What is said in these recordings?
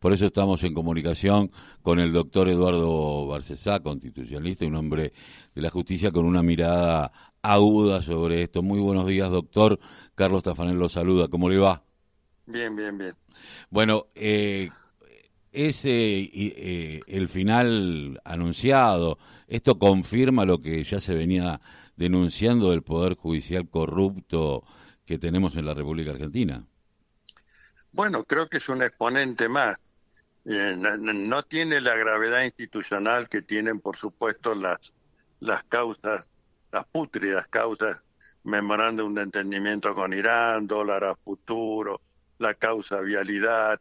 Por eso estamos en comunicación con el doctor Eduardo Barcesá, constitucionalista y un hombre de la justicia con una mirada aguda sobre esto. Muy buenos días, doctor. Carlos Tafanel lo saluda. ¿Cómo le va? Bien, bien, bien. Bueno, eh, ese eh, el final anunciado, esto confirma lo que ya se venía denunciando del poder judicial corrupto que tenemos en la República Argentina. Bueno, creo que es un exponente más. Eh, no, tiene la gravedad institucional que tienen, por supuesto, las, las causas, las pútridas causas, memorándum de entendimiento con Irán, dólar a futuro, la causa vialidad,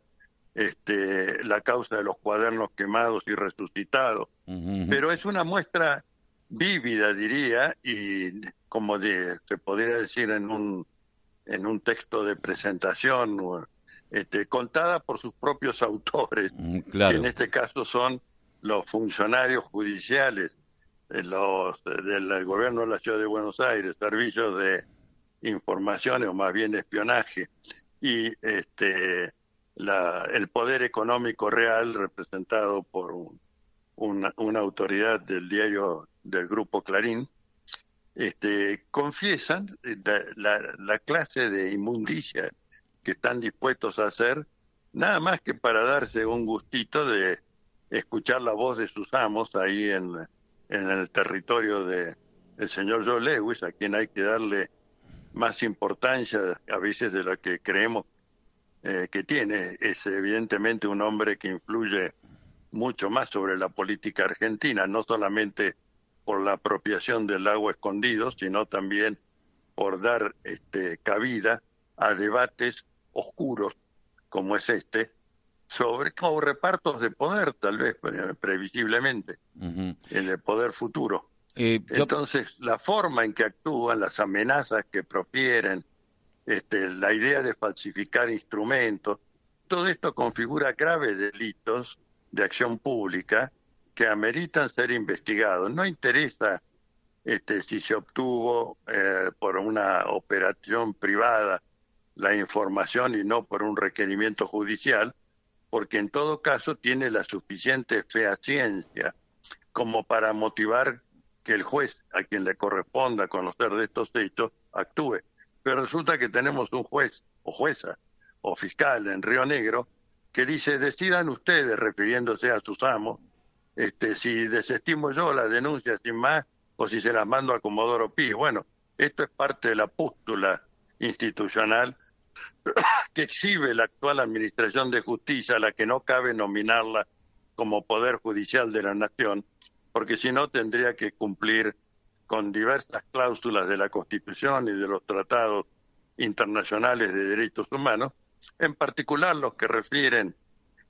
este, la causa de los cuadernos quemados y resucitados. Pero es una muestra vívida, diría, y como de, se podría decir en un, en un texto de presentación, este, contada por sus propios autores, mm, que en este caso son los funcionarios judiciales los, del gobierno de la ciudad de Buenos Aires, servicios de informaciones o más bien espionaje, y este, la, el poder económico real representado por una, una, autoridad del diario del grupo Clarín, este, confiesan la, la clase de inmundicia que están dispuestos a hacer, nada más que para darse un gustito de escuchar la voz de sus amos ahí en, en el territorio de el señor Joe Lewis, a quien hay que darle más importancia a veces de lo que creemos eh, que tiene. Es evidentemente un hombre que influye mucho más sobre la política argentina, no solamente por la apropiación del agua escondido, sino también por dar este, cabida a debates oscuros como es este, sobre como repartos de poder, tal vez previsiblemente, en el poder futuro. Eh, Entonces, la forma en que actúan, las amenazas que profieren, este, la idea de falsificar instrumentos, todo esto configura graves delitos de acción pública que ameritan ser investigados. No interesa este, si se obtuvo eh, por una operación privada la información y no por un requerimiento judicial, porque en todo caso tiene la suficiente fehaciencia como para motivar que el juez a quien le corresponda conocer de estos hechos actúe. Pero resulta que tenemos un juez o jueza o fiscal en Río Negro que dice decidan ustedes, refiriéndose a sus amos, este, si desestimo yo la denuncia sin más o si se las mando a Comodoro Pi. Bueno, esto es parte de la pústula institucional que exhibe la actual Administración de Justicia, a la que no cabe nominarla como Poder Judicial de la Nación, porque si no tendría que cumplir con diversas cláusulas de la Constitución y de los tratados internacionales de derechos humanos, en particular los que refieren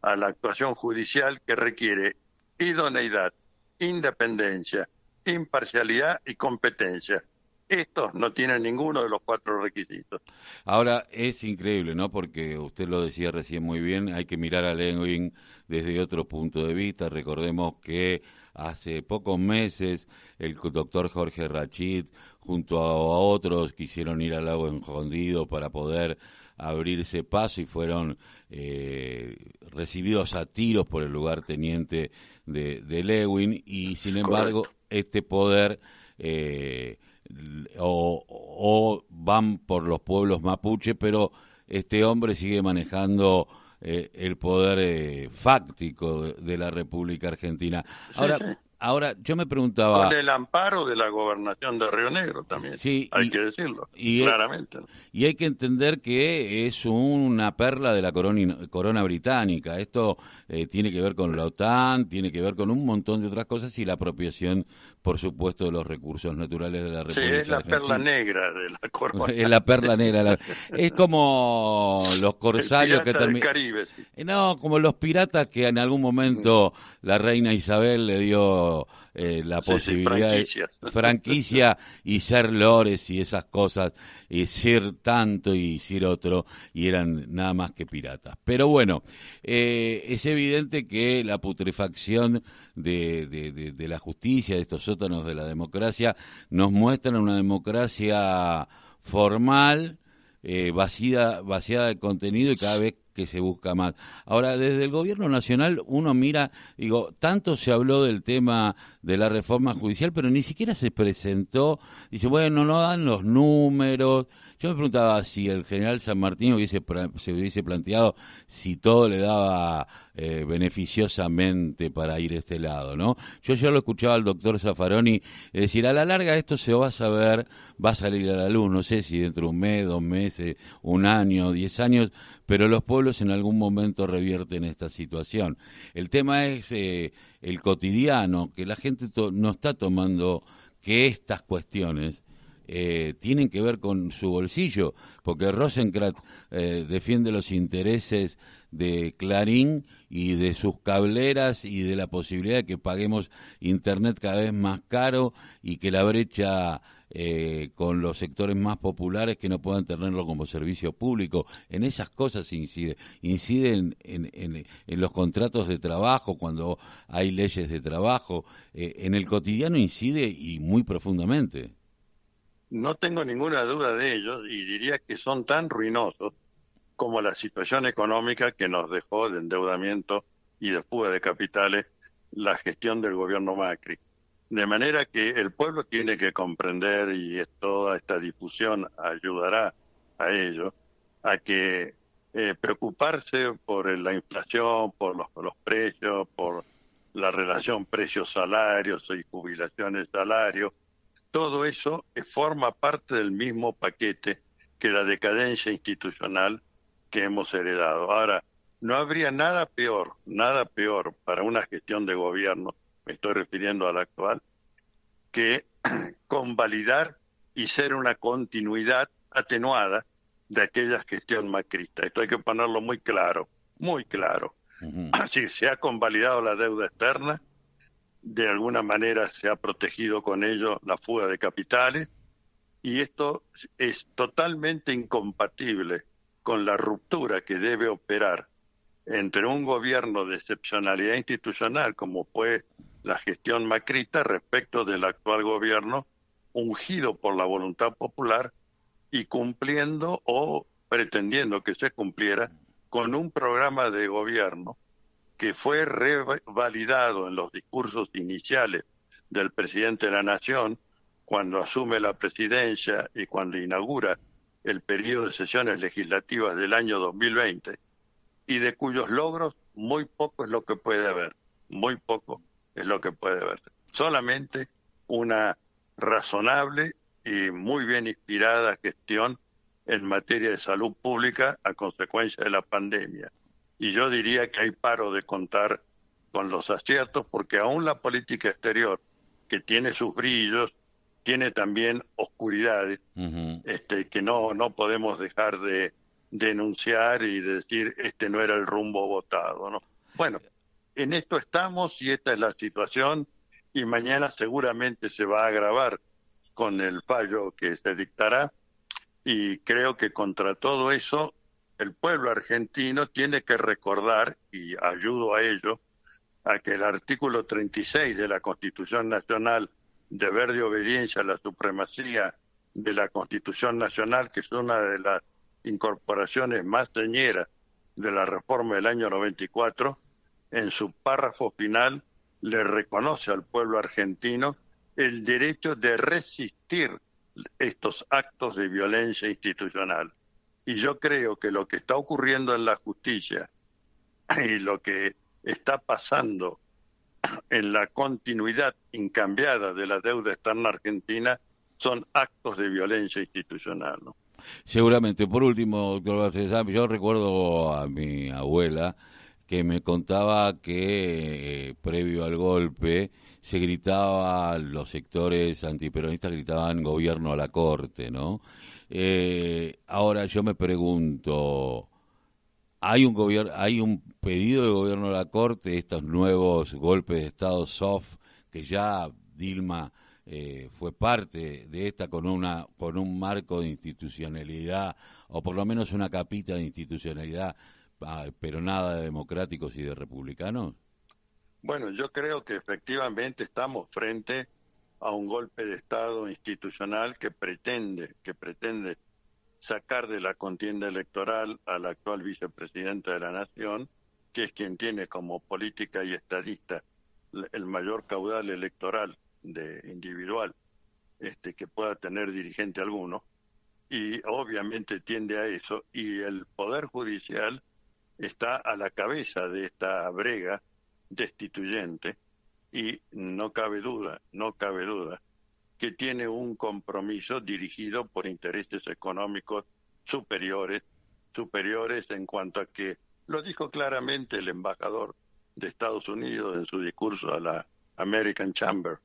a la actuación judicial que requiere idoneidad, independencia, imparcialidad y competencia. Estos no tienen ninguno de los cuatro requisitos. Ahora, es increíble, ¿no? Porque usted lo decía recién muy bien, hay que mirar a Lewin desde otro punto de vista. Recordemos que hace pocos meses el doctor Jorge Rachid, junto a otros, quisieron ir al lago escondido para poder abrirse paso y fueron eh, recibidos a tiros por el lugarteniente de, de Lewin y sin embargo este poder eh, o, van por los pueblos mapuche, pero este hombre sigue manejando eh, el poder eh, fáctico de, la República Argentina. Ahora, ahora yo me preguntaba... Con el amparo de la gobernación de Río Negro también, sí, hay que decirlo, claramente. y hay que entender que es una perla de la corona, corona británica. Esto eh, tiene que ver con la OTAN, tiene que ver con un montón de otras cosas y la apropiación por supuesto, de los recursos naturales de la República. Sí, es la perla negra de la corona. es la perla negra. Es como los corsarios que terminan. Eh, no, como los piratas que en algún momento la reina Isabel le dio eh, la posibilidad de franquicia y ser lores y esas cosas, y ser tanto y ser otro, y eran nada más que piratas. Pero bueno, eh, es evidente que la putrefacción de, de, la justicia, de estos sótanos de la democracia, nos muestran una democracia formal, eh, vacía, vaciada de contenido y cada vez que se busca más. Ahora, desde el gobierno nacional uno mira, digo, tanto se habló del tema de la reforma judicial, pero ni siquiera se presentó, dice, bueno, no dan los números. Yo me preguntaba si el general San Martín se hubiese planteado si todo le daba eh, beneficiosamente para ir a este lado, ¿no? Yo ya lo escuchaba al doctor Zaffaroni decir, a la larga esto se va a saber, va a salir a la luz, no sé si dentro de un mes, dos meses, un año, diez años, pero los pueblos en algún momento revierten esta situación. El tema es eh, el cotidiano, que la gente no está tomando que estas cuestiones eh, tienen que ver con su bolsillo, porque Rosenkrantz eh, defiende los intereses de Clarín y de sus cableras y de la posibilidad de que paguemos Internet cada vez más caro y que la brecha eh, con los sectores más populares que no puedan tenerlo como servicio público. En esas cosas incide. Incide en, en, los contratos de trabajo, cuando hay leyes de trabajo. Eh, en el cotidiano incide y muy profundamente. No tengo ninguna duda de ellos y diría que son tan ruinosos como la situación económica que nos dejó de endeudamiento y de fuga de capitales la gestión del gobierno Macri. De manera que el pueblo tiene que comprender y toda esta difusión ayudará a ello, a que eh, preocuparse por la inflación, por los, los precios, por la relación precios-salarios y jubilaciones-salarios, todo eso forma parte del mismo paquete que la decadencia institucional que hemos heredado. Ahora, no habría nada peor, nada peor para una gestión de gobierno me estoy refiriendo a la actual, que convalidar y ser una continuidad atenuada de aquella gestión macrista. Esto hay que ponerlo muy claro, muy claro. Si se ha convalidado la deuda externa, de alguna manera se ha protegido con ello la fuga de capitales y esto es totalmente incompatible con la ruptura que debe operar entre un gobierno de excepcionalidad institucional como fue la gestión macrista respecto del actual gobierno ungido por la voluntad popular y cumpliendo o pretendiendo que se cumpliera con un programa de gobierno que fue revalidado en los discursos iniciales del presidente de la Nación cuando asume la presidencia y cuando inaugura el periodo de sesiones legislativas del año 2020 y de cuyos logros muy poco es lo que puede haber, muy poco es lo que puede haber. Solamente una razonable y muy bien inspirada gestión en materia de salud pública a consecuencia de la pandemia. Y yo diría que hay paro de contar con los aciertos porque aún la política exterior, que tiene sus brillos, tiene también oscuridades este, que no, no podemos dejar de, denunciar y decir este no era el rumbo votado, ¿no? Bueno, en esto estamos y esta es la situación y mañana seguramente se va a agravar con el fallo que se dictará. Y creo que contra todo eso el pueblo argentino tiene que recordar y ayudo a ello a que el artículo 36 de la Constitución Nacional deber de obediencia a la supremacía de la Constitución Nacional, que es una de las incorporaciones más teñeras de la reforma del año 94, en su párrafo final le reconoce al pueblo argentino el derecho de resistir estos actos de violencia institucional. Y yo creo que lo que está ocurriendo en la justicia y lo que está pasando en la continuidad incambiada de la deuda externa argentina son actos de violencia institucional. Seguramente. Por último, doctor yo recuerdo a mi abuela que me contaba que eh, previo al golpe se gritaba, los sectores antiperonistas gritaban gobierno a la corte, ¿no? Eh, ahora yo me pregunto, ¿hay un, gobierno, ¿hay un pedido de gobierno a la corte, estos nuevos golpes de Estado soft que ya Dilma eh, fue parte de esta con una con un marco de institucionalidad o por lo menos una capita de institucionalidad ah, pero nada de democráticos y de republicanos. Bueno yo creo que efectivamente estamos frente a un golpe de estado institucional que pretende que pretende sacar de la contienda electoral al actual vicepresidente de la Nación, que es quien tiene como política y estadista el mayor caudal electoral de individual este, que pueda tener dirigente alguno, y obviamente tiende a eso, y el Poder Judicial está a la cabeza de esta brega destituyente, y no cabe duda, no cabe duda, que tiene un compromiso dirigido por intereses económicos superiores, superiores en cuanto a que, lo dijo claramente el embajador de Estados Unidos en su discurso a la American Chamber,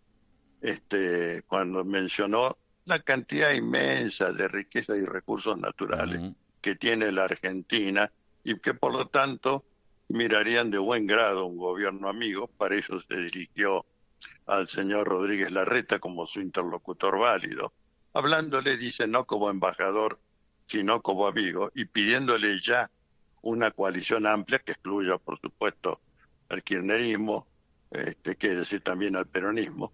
este, cuando mencionó la cantidad inmensa de riqueza y recursos naturales que tiene la Argentina y que por lo tanto mirarían de buen grado un gobierno amigo, para eso se dirigió al señor Rodríguez Larreta como su interlocutor válido, hablándole, dice, no como embajador, sino como amigo, y pidiéndole ya una coalición amplia que excluya, por supuesto, al kirchnerismo, este, que decir también al peronismo,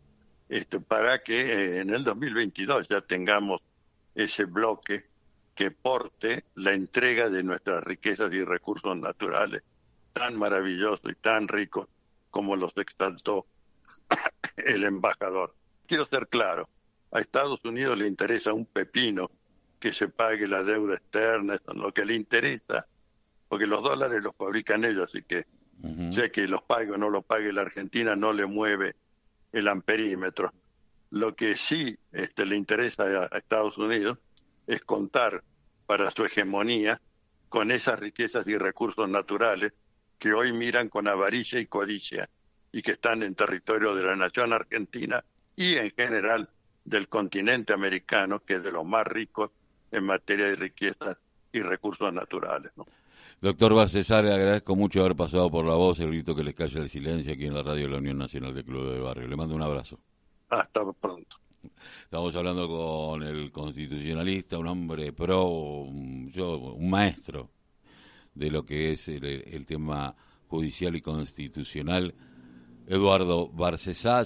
este, para que eh, en el 2022 ya tengamos ese bloque que porte la entrega de nuestras riquezas y recursos naturales tan maravillosos y tan ricos como los exaltó el embajador. Quiero ser claro, a Estados Unidos le interesa un pepino que se pague la deuda externa, eso es lo que le interesa, porque los dólares los fabrican ellos, así que sé que los pague o no los pague la Argentina no le mueve el amperímetro. Lo que sí este, le interesa a, Estados Unidos es contar para su hegemonía con esas riquezas y recursos naturales que hoy miran con avaricia y codicia y que están en territorio de la nación argentina y en general del continente americano, que es de los más ricos en materia de riquezas y recursos naturales. Doctor Barcesar, le agradezco mucho haber pasado por la voz, el grito que les calla el silencio aquí en la radio de la Unión Nacional de Club de Barrio. Le mando un abrazo. Hasta pronto. Estamos hablando con el constitucionalista, un hombre pro, yo, un maestro de lo que es el, el tema judicial y constitucional Eduardo Barcesá.